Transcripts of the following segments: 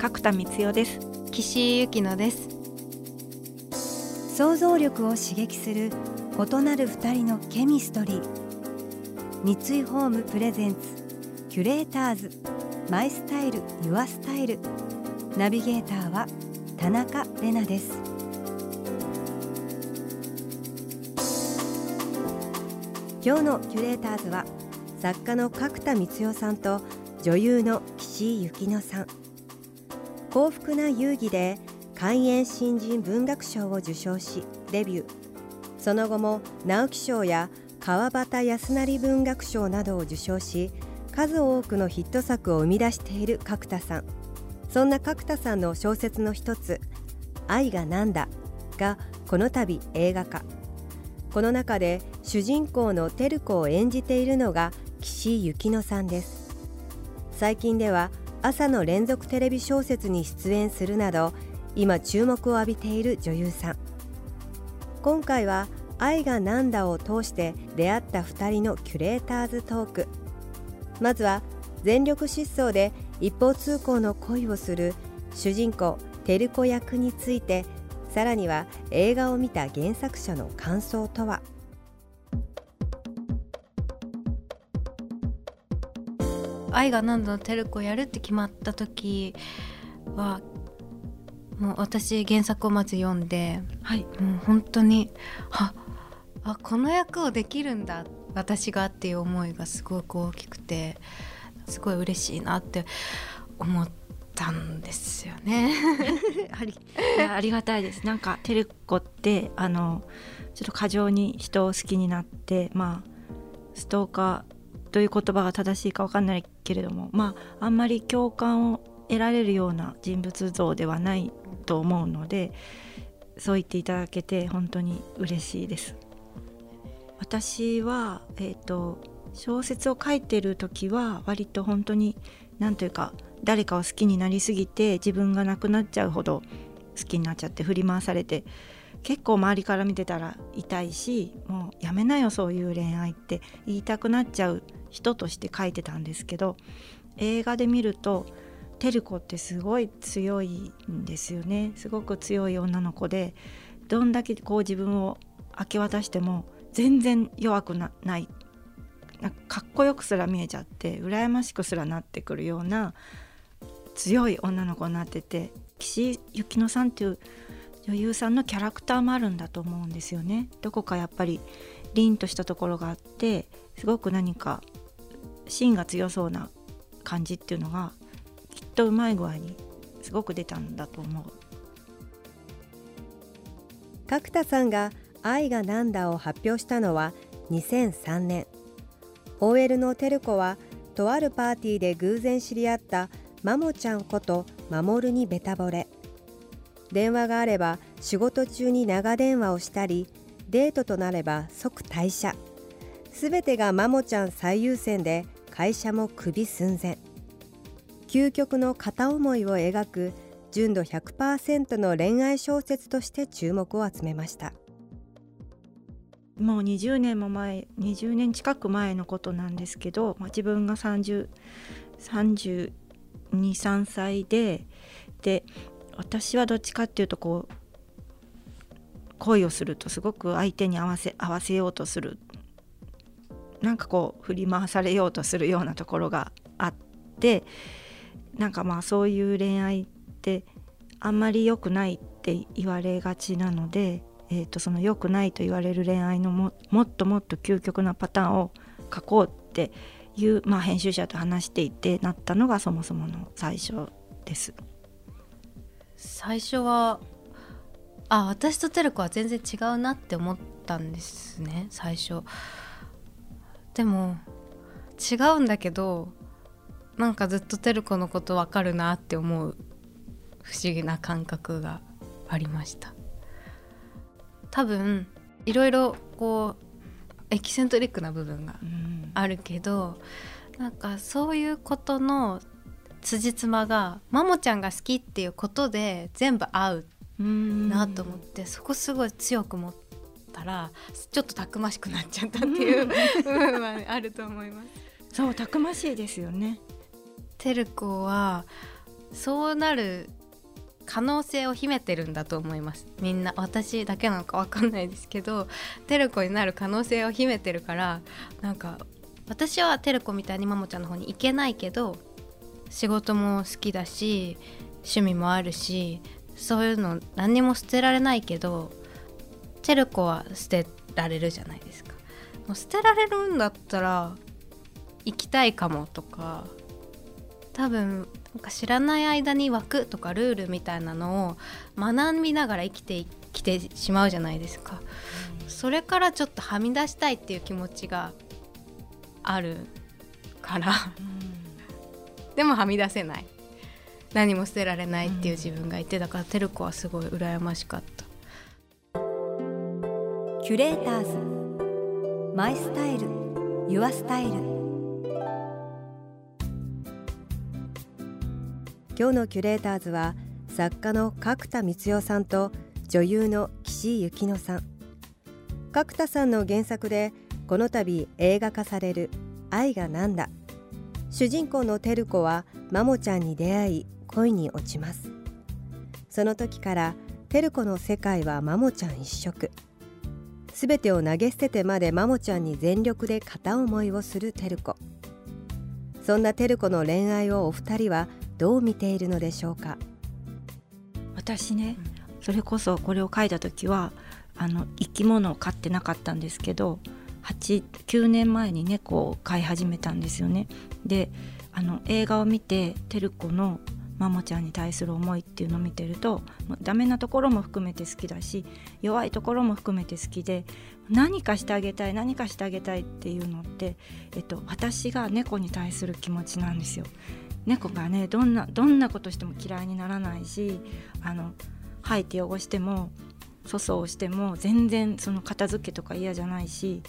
角田光代です。岸井ゆきのです。想像力を刺激する異なる二人のケミストリー。三井ホームプレゼンツキュレーターズ。マイスタイルユアスタイル。ナビゲーターは田中れなです。今日のキュレーターズは作家の角田光代さんと女優の岸井ゆきのさん。幸福な遊戯で開演新人文学賞を受賞しデビュー。その後も直木賞や川端康成文学賞などを受賞し数多くのヒット作を生み出している角田さん。そんな角田さんの小説の一つ「愛がなんだ」がこの度映画化。この中で主人公の照子を演じているのが岸井ゆきのさんです。最近では朝の連続テレビ小説に出演するなど今注目を浴びている女優さん。今回は「愛がなんだ」を通して出会った2人のキュレーターズトーク。まずは全力疾走で一方通行の恋をする主人公照子役についてさらには映画を見た原作者の感想とは？愛が何度のテルコやるって決まった時はもう私原作をまず読んで、はい、もう本当にああこの役をできるんだ私がっていう思いがすごく大きくてすごい嬉しいなって思ったんですよね。ありありがたいです。なんかテルコってあのちょっと過剰に人を好きになってまあストーカーという言葉が正しいか分かんないけれどもまああんまり共感を得られるような人物像ではないと思うのでそう言っていただけて本当に嬉しいです。私は、えーと、小説を書いてる時は割と本当に何というか誰かを好きになりすぎて自分がなくなっちゃうほど好きになっちゃって振り回されて結構周りから見てたら痛いしもうやめなよそういう恋愛って言いたくなっちゃう人として書いてたんですけど映画で見ると照子ってすごい強いんですよねすごく強い女の子でどんだけこう自分を明け渡しても全然弱くなないかっこよくすら見えちゃって羨ましくすらなってくるような強い女の子になってて岸井ゆきのさんっていう女優さんのキャラクターもあるんだと思うんですよね。どこかやっぱり凛としたところがあってすごく何か芯が強そうな感じっていうのがきっとうまい具合にすごく出たんだと思う。角田さんが「愛がなんだ」を発表したのは2003年 OL の照子はとあるパーティーで偶然知り合ったマモちゃんこと守にベタ惚れ。電話があれば仕事中に長電話をしたりデートとなれば即退社。すべてがマモちゃん最優先で会社もクビ寸前。究極の片思いを描く純度100%の恋愛小説として注目を集めました。もう20年も前20年近く前のことなんですけど、ま、自分が3032 3歳でで私はどっちかっていうとこう恋をするとすごく相手に合わせ合わせようとするなんかこう振り回されようとするようなところがあってなんかまあそういう恋愛ってあんまり良くないって言われがちなので、えー、とその良くないと言われる恋愛のももっともっと究極なパターンを書こうっていう、まあ、編集者と話していてなったのがそもそもの最初です。最初はあ私とテル子は全然違うなって思ったんですね最初。でも違うんだけどなんかずっとテル子のこと分かるなって思う不思議な感覚がありました。多分いろいろこうエキセントリックな部分があるけど、うん、なんかそういうことの辻褄がマモちゃんが好きっていうことで全部合うなと思ってそこすごい強く持ったらちょっとたくましくなっちゃったっていう部分はあると思います。そうたくましいですよね。テルコはそうなる可能性を秘めてるんだと思いますみんな私だけなのか分かんないですけどテルコになる可能性を秘めてるからなんか私はテルコみたいにマモちゃんの方に行けないけど仕事も好きだし趣味もあるしそういうの何にも捨てられないけどテルコは捨てられるじゃないですか。もう捨てられるんだったら行きたいかもとか多分なんか知らない間に枠とかルールみたいなのを学びながら生きてきてしまうじゃないですか、うん、それからちょっとはみ出したいっていう気持ちがあるから、うん、でもはみ出せない。何も捨てられないっていう自分がいてだから照子はすごい羨ましかったキュレーターズ。マイスタイル。ユアスタイル。今日のキュレーターズは作家の角田光代さんと女優の岸井ゆきのさん。角田さんの原作でこの度映画化される「愛がなんだ」主人公のテル子はマモちゃんに出会い恋に落ちます。その時からテル子の世界はマモちゃん一色。すべてを投げ捨ててまでマモちゃんに全力で片思いをするテル子そんなテル子の恋愛をお二人はどう見ているのでしょうか？私ね、それこそこれを書いた時はあの生き物を飼ってなかったんですけど89年前に猫を飼い始めたんですよね。であの映画を見て照子のマモちゃんに対する思いっていうのを見てるとダメなところも含めて好きだし弱いところも含めて好きで何かしてあげたい何かしてあげたいっていうのって、えっと、私が猫に対する気持ちなんですよ。猫がねどんなどんなことしても嫌いにならないしあの吐いて汚しても粗相をしても全然その片付けとか嫌じゃないし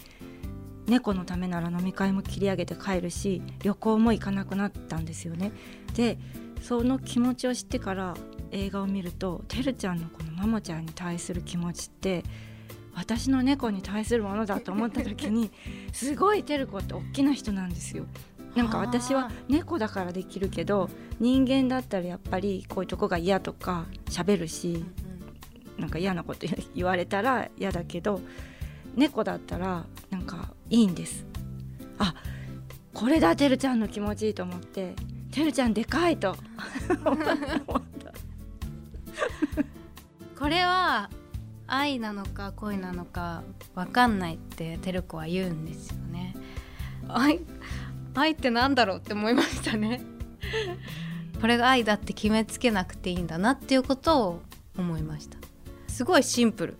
猫のためなら飲み会も切り上げて帰るし旅行も行かなくなったんですよね。でその気持ちを知ってから映画を見るとてるちゃんのこのマモちゃんに対する気持ちって私の猫に対するものだと思った時に すごいてる子って大きな人なんですよ。なんか私は猫だからできるけど人間だったらやっぱりこういうとこが嫌とか喋るしなんか嫌なこと言われたら嫌だけど猫だったらなんかいいんです。あこれだてるちゃんの気持ちいいと思っててるちゃんでかいと。これは愛なのか恋なのか分かんないっててる子は言うんですよね。愛愛ってなんだろうって思いましたね。これが愛だって決めつけなくていいんだなっていうことを思いました。すごいシンプル。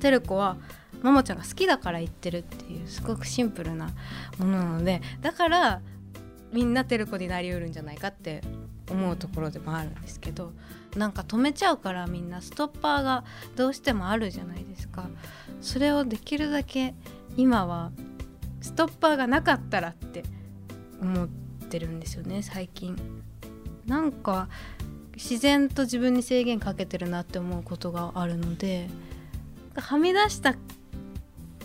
テル子はママちゃんが好きだから言ってるっていうすごくシンプルなものなのでだからみんなテル子になりうるんじゃないかって思うところでもあるんですけどなんか止めちゃうからみんなストッパーがどうしてもあるじゃないですか。それをできるだけ今はストッパーがなかったらって思ってるんですよね最近。なんか自然と自分に制限かけてるなって思うことがあるのではみ出した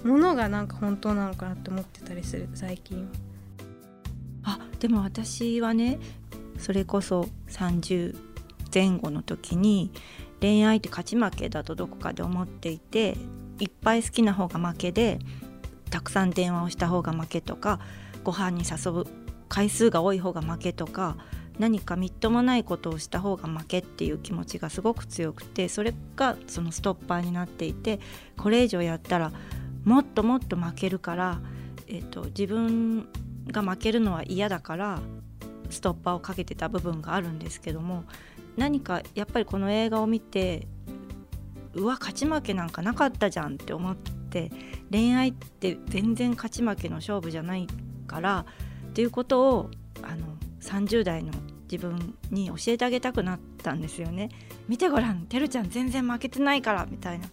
ものがなんか本当なのかなって思ってたりする最近あでも私はねそれこそ30前後の時に恋愛って勝ち負けだとどこかで思っていていっぱい好きな方が負けでたくさん電話をした方が負けとかご飯に誘う回数が多い方が負けとか何かみっともないことをした方が負けっていう気持ちがすごく強くてそれがそのストッパーになっていてこれ以上やったらもっともっと負けるから、えーと、自分が負けるのは嫌だからストッパーをかけてた部分があるんですけども何かやっぱりこの映画を見てうわ勝ち負けなんかなかったじゃんって思って恋愛って全然勝ち負けの勝負じゃないからっていうことをあの30代の自分に教えてあげたくなったんですよね。見てごらんてるちゃん全然負けてないからみたいな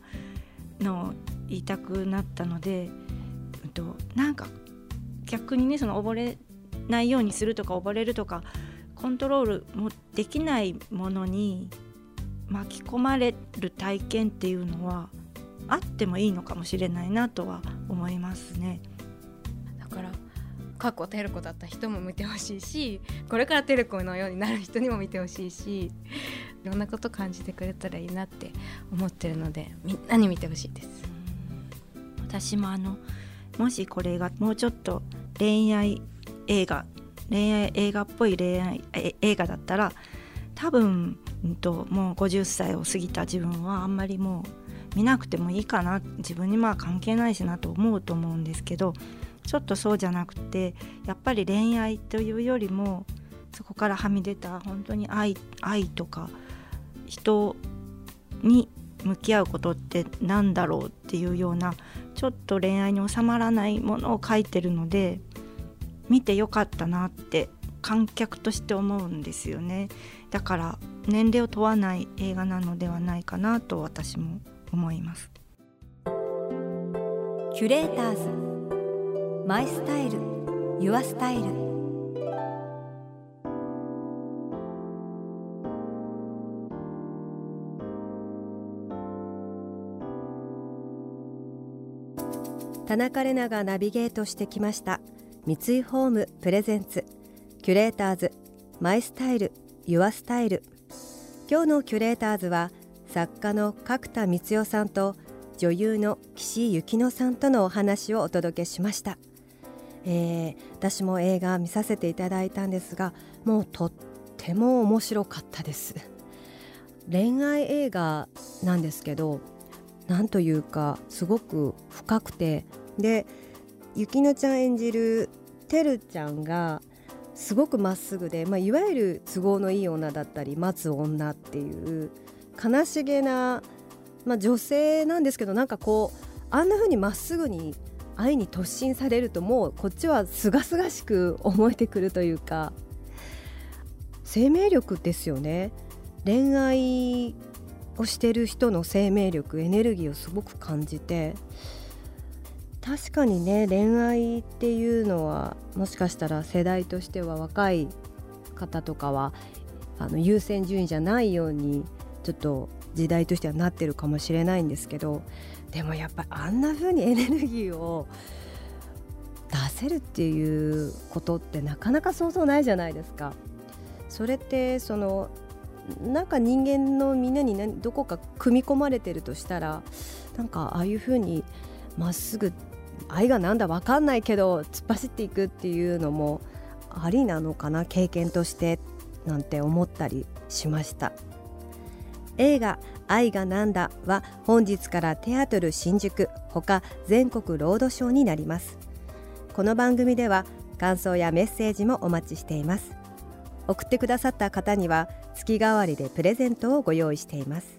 のを言いたくなったので、うんと、なんか逆にねその溺れないようにするとか溺れるとかコントロールもできないものに巻き込まれる体験っていうのはあってもいいのかもしれないなとは思いますね。だから過去テルコだった人も見てほしいしこれからテルコのようになる人にも見てほしいしいろんなこと感じてくれたらいいなって思ってるのでみんなに見てほしいです。私もあのもしこれがもうちょっと恋愛映画恋愛映画っぽい恋愛映画だったら多分、うんと、もう50歳を過ぎた自分はあんまりもう見なくてもいいかな。自分にまあ関係ないしなと思うと思うんですけどちょっとそうじゃなくてやっぱり恋愛というよりもそこからはみ出た本当に愛愛とか人に向き合うことって何だろうっていうようなちょっと恋愛に収まらないものを書いてるので見てよかったなって観客として思うんですよね。だから年齢を問わない映画なのではないかなと私も思います。キュレーターズ。マイスタイル。ユアスタイル。田中れながナビゲートしてきました。三井ホームプレゼンツ。キュレーターズマイスタイルユアスタイル。今日のキュレーターズは作家の角田光代さんと女優の岸由紀乃さんとのお話をお届けしました、えー、私も映画見させていただいたんですがもうとっても面白かったです。恋愛映画なんですけどなんというかすごく深くて。でゆきのちゃん演じるてるちゃんがすごくまっすぐで、まあ、いわゆる都合のいい女だったり待つ女っていう悲しげな、まあ、女性なんですけどなんかこうあんな風にまっすぐに愛に突進されるともうこっちはすがすがしく思えてくるというか生命力ですよね。恋愛をしてる人の生命力エネルギーをすごく感じて確かにね恋愛っていうのはもしかしたら世代としては若い方とかはあの優先順位じゃないようにちょっと時代としてはなってるかもしれないんですけどでもやっぱりあんな風に エネルギーを出せるっていうことってなかなか想像ないじゃないですか。それってそのなんか人間のみんなにどこか組み込まれてるとしたらなんかああいう風にまっすぐ愛がなんだ分かんないけど突っ走っていくっていうのもありなのかな経験としてなんて思ったりしました。映画「愛がなんだ」は本日からテアトル新宿ほか全国ロードショーになります。この番組では感想やメッセージもお待ちしています。送ってくださった方には月替わりでプレゼントをご用意しています。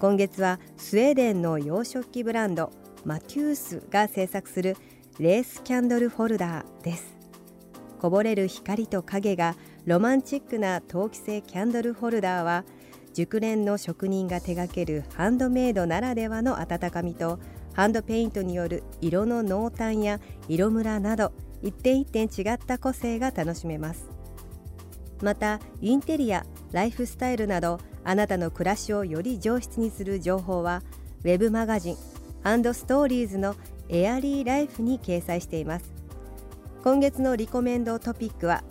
今月はスウェーデンの洋食器ブランドマテュースが制作するレースキャンドルホルダーです。こぼれる光と影がロマンチックな陶器製キャンドルホルダーは熟練の職人が手掛けるハンドメイドならではの温かみとハンドペイントによる色の濃淡や色ムラなど一点一点違った個性が楽しめます。またインテリアライフスタイルなどあなたの暮らしをより上質にする情報はウェブマガジンストーリーズのエアリーライフに掲載しています。今月のリコメンドトピックは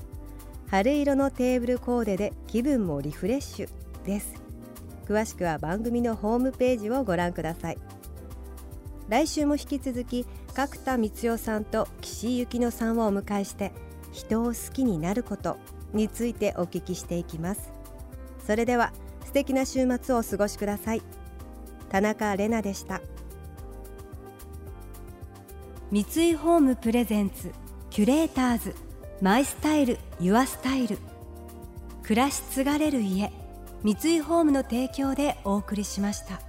春色のテーブルコーデで気分もリフレッシュです。詳しくは番組のホームページをご覧ください。来週も引き続き角田光代さんと岸井ゆきのさんをお迎えして人を好きになることについてお聞きしていきます。それでは素敵な週末をお過ごしください。田中れなでした。三井ホームプレゼンツキュレーターズマイスタイルユアスタイル。暮らし継がれる家三井ホームの提供でお送りしました。